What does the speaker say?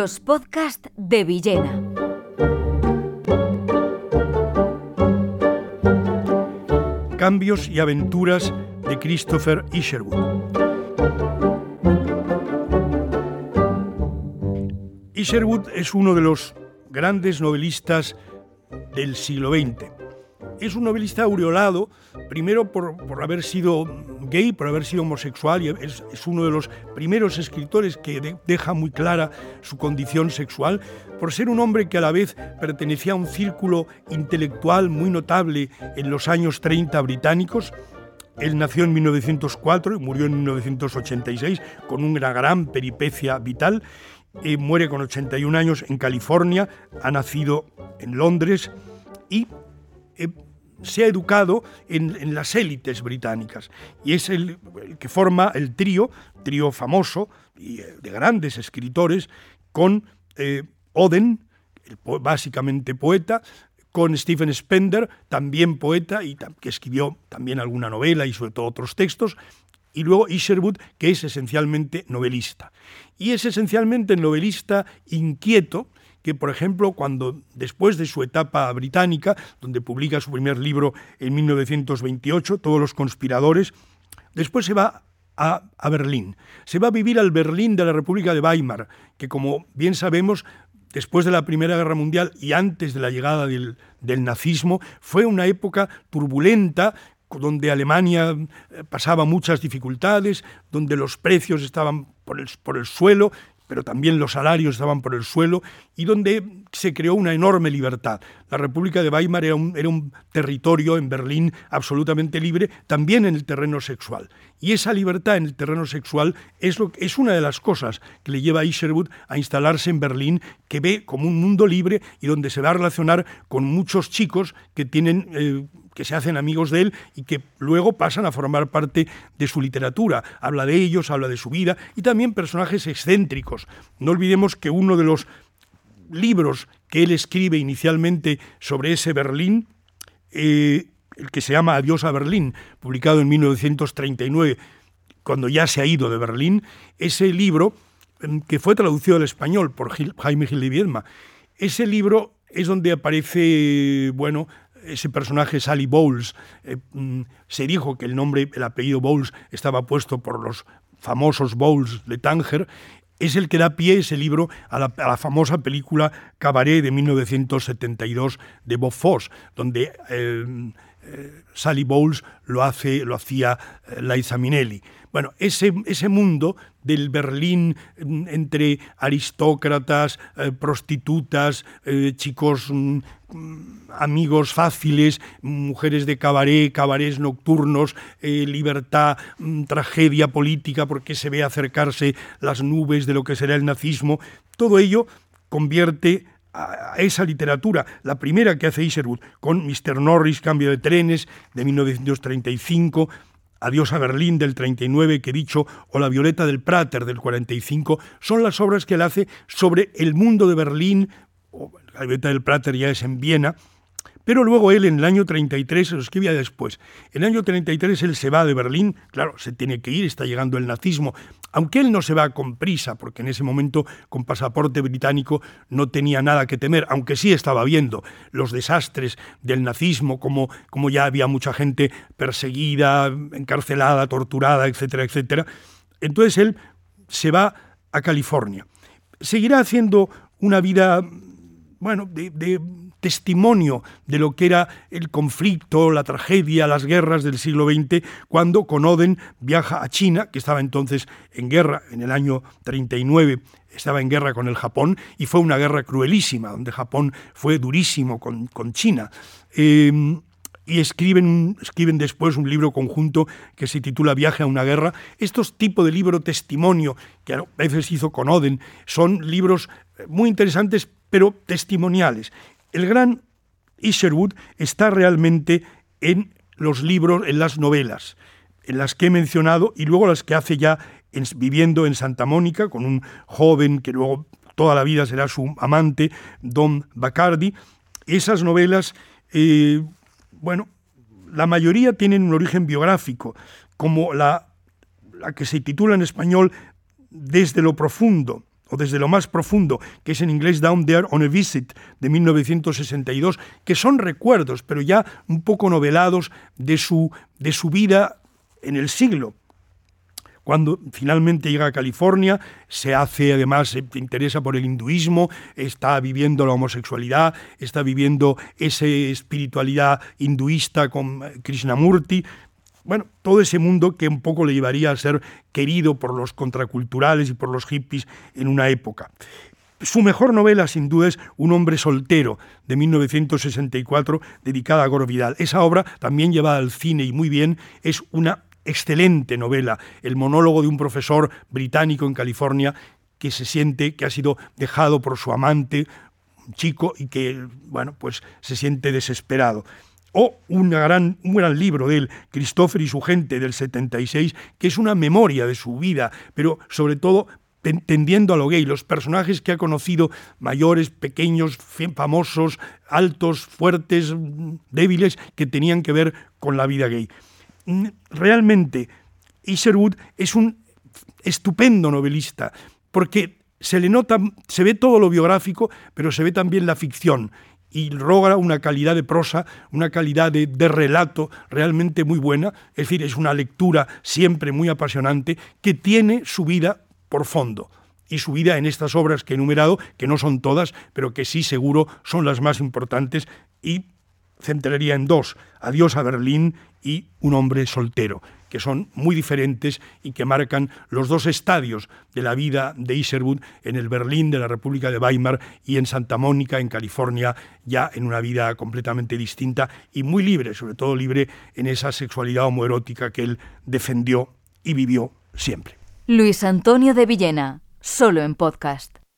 Los podcast de Villena. Cambios y aventuras de Christopher Isherwood. Isherwood es uno de los grandes novelistas del siglo XX es un novelista aureolado, primero por, haber sido gay, por haber sido homosexual, y es, uno de los primeros escritores que deja muy clara su condición sexual, por ser un hombre que a la vez pertenecía a un círculo intelectual muy notable en los años 30 británicos. Él nació en 1904 y murió en 1986 con una gran peripecia vital. Eh, muere con 81 años en California, ha nacido en Londres y eh, se ha educado en, las élites británicas y es el, que forma el trío, trío famoso y eh, de grandes escritores, con eh, Oden, básicamente poeta, con Stephen Spender, también poeta y que escribió también alguna novela y sobre todo otros textos, y luego Isherwood, que es esencialmente novelista. Y es esencialmente novelista inquieto, que, por ejemplo, cuando después de su etapa británica, donde publica su primer libro en 1928, Todos los conspiradores, después se va a, Berlín. Se va a vivir al Berlín de la República de Weimar, que como bien sabemos, después de la Primera Guerra Mundial y antes de la llegada del, nazismo, fue una época turbulenta donde Alemania eh, pasaba muchas dificultades, donde los precios estaban por el, por el suelo pero también los salarios estaban por el suelo y donde se creó una enorme libertad. La República de Weimar era un, territorio en Berlín absolutamente libre, también en el terreno sexual. Y esa libertad en el terreno sexual es una de las cosas que le lleva a Isherwood a instalarse en Berlín, que ve como un mundo libre y donde se va a relacionar con muchos chicos que tienen... Eh, que se hacen amigos de él y que luego pasan a formar parte de su literatura. Habla de ellos, habla de su vida y también personajes excéntricos. No olvidemos que uno de los libros que él escribe inicialmente sobre ese Berlín, eh, el que se llama Adiós a Berlín, publicado en 1939, cuando ya se ha ido de Berlín, ese libro, em, que fue traducido al español por Jaime Gil de Viedma, ese libro es donde aparece, bueno, ese personaje Sally Bowles, eh, mm, se dijo que el nombre, el apellido Bowles estaba puesto por los famosos Bowles de Tánger, es el que da pie ese libro a la, famosa película Cabaret de 1972 de Bob Fosse, donde eh, eh, Sally Bowles lo, hace, lo hacía Liza Minnelli. Bueno, ese, ese mundo del Berlín mm, entre aristócratas, eh, prostitutas, eh, chicos mm, amigos fáciles, mujeres de cabaret, cabarets nocturnos, eh, libertad, mm, tragedia política porque se ve acercarse las nubes de lo que será el nazismo, todo ello convierte a esa literatura, la primera que hace Isherwood con Mr. Norris, Cambio de trenes, de 1935, Adiós a Berlín del 39 que he dicho, o La Violeta del Prater del 45, son las obras que él hace sobre el mundo de Berlín, o La Violeta del Prater ya es en Viena, pero luego él en el año 33, se lo escribía después, en el año 33 él se va de Berlín, claro, se tiene que ir, está llegando el nazismo, aunque él no se va con prisa, porque en ese momento con pasaporte británico no tenía nada que temer, aunque sí estaba viendo los desastres del nazismo, como, como ya había mucha gente perseguida, encarcelada, torturada, etcétera, etcétera. Entonces él se va a California. Seguirá haciendo una vida, bueno, de testimonio de lo que era el conflicto, la tragedia, las guerras del siglo XX, cuando con Oden viaja a China, que estaba entonces en guerra en el año 39 estaba en guerra con el Japón y fue una guerra cruelísima, donde Japón fue durísimo con, China. Em, y escriben, escriben después un libro conjunto que se titula Viaje a una guerra. Estos tipos de libro testimonio, que a veces hizo con Oden, son libros muy interesantes, pero testimoniales. El gran Isherwood está realmente en los libros, en las novelas, en las que he mencionado y luego las que hace ya viviendo en Santa Mónica con un joven que luego toda la vida será su amante, Don Bacardi. Esas novelas, eh, bueno, la mayoría tienen un origen biográfico, como la, la que se titula en español Desde lo profundo, o desde lo más profundo, que es en inglés Down There on a Visit de 1962, que son recuerdos, pero ya un poco novelados de su, de su vida en el siglo. Cuando finalmente llega a California, se hace además, se interesa por el hinduismo, está viviendo la homosexualidad, está viviendo esa espiritualidad hinduista con Krishnamurti, bueno, todo ese mundo que un poco le llevaría a ser querido por los contraculturales y por los hippies en una época. Su mejor novela, sin duda, es Un hombre soltero, de 1964, dedicada a Gore Vidal. Esa obra, también llevada al cine y muy bien, es una excelente novela, el monólogo de un profesor británico en California que se siente que ha sido dejado por su amante, un chico, y que, bueno, pues se siente desesperado o un gran, un gran libro de él, Christopher y su gente, del 76, que es una memoria de su vida, pero sobre todo tendiendo a lo gay, los personajes que ha conocido, mayores, pequeños, famosos, altos, fuertes, débiles, que tenían que ver con la vida gay. Mm, realmente, Isherwood es un estupendo novelista, porque se le nota, se ve todo lo biográfico, pero se ve también la ficción y logra una calidad de prosa, una calidad de, relato realmente muy buena, es decir, es una lectura siempre muy apasionante que tiene su vida por fondo y su vida en estas obras que he enumerado, que no son todas, pero que sí seguro son las más importantes. Y centraría en dos, Adiós a Berlín y Un hombre soltero, que son muy diferentes y que marcan los dos estadios de la vida de Iserwood en el Berlín de la República de Weimar y en Santa Mónica, en California, ya en una vida completamente distinta y muy libre, sobre todo libre en esa sexualidad homoerótica que él defendió y vivió siempre. Luis Antonio de Villena, solo en podcast.